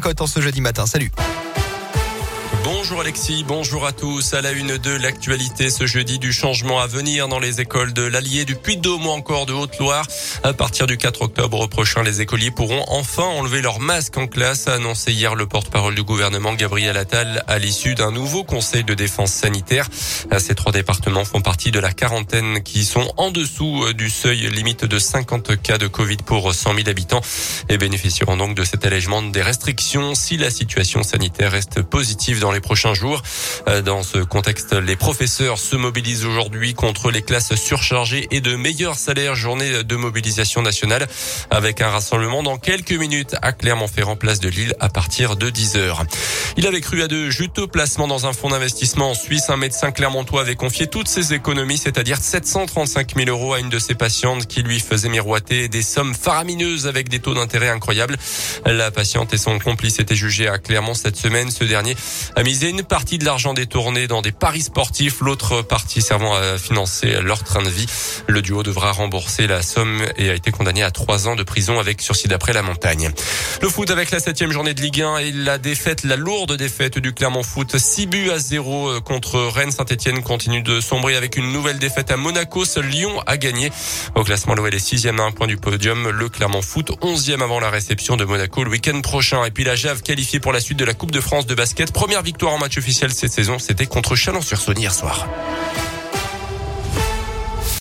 Cote en ce jeudi matin. Salut. Bonjour Alexis, bonjour à tous. À la une de l'actualité ce jeudi du changement à venir dans les écoles de l'Allier, du Puy-de-Dôme ou encore de Haute-Loire. À partir du 4 octobre prochain, les écoliers pourront enfin enlever leur masque en classe, a annoncé hier le porte-parole du gouvernement Gabriel Attal à l'issue d'un nouveau conseil de défense sanitaire. Ces trois départements font partie de la quarantaine qui sont en dessous du seuil limite de 50 cas de Covid pour 100 000 habitants et bénéficieront donc de cet allègement des restrictions si la situation sanitaire reste positive dans les prochains jours. Euh, dans ce contexte, les professeurs se mobilisent aujourd'hui contre les classes surchargées et de meilleurs salaires. Journée de mobilisation nationale avec un rassemblement dans quelques minutes à Clermont-Ferrand, place de Lille à partir de 10 heures. Il avait cru à de juteux placements dans un fonds d'investissement en Suisse. Un médecin clermontois avait confié toutes ses économies, c'est-à-dire 735 000 euros à une de ses patientes qui lui faisait miroiter des sommes faramineuses avec des taux d'intérêt incroyables. La patiente et son complice étaient jugés à Clermont cette semaine. Ce dernier a misé une partie de l'argent détourné dans des paris sportifs, l'autre partie servant à financer leur train de vie. Le duo devra rembourser la somme et a été condamné à trois ans de prison avec sursis d'après la montagne. Le foot avec la septième journée de Ligue 1 et la défaite, la lourde défaite du Clermont Foot. 6 buts à 0 contre Rennes. Saint-Etienne continue de sombrer avec une nouvelle défaite à Monaco. Seul Lyon a gagné. Au classement, l'OL est sixième à un point du podium. Le Clermont Foot, onzième avant la réception de Monaco le week-end prochain. Et puis la Jave qualifiée pour la suite de la Coupe de France de basket. Première victoire en match officiel cette saison, c'était contre Chalon-sur-Saône hier soir.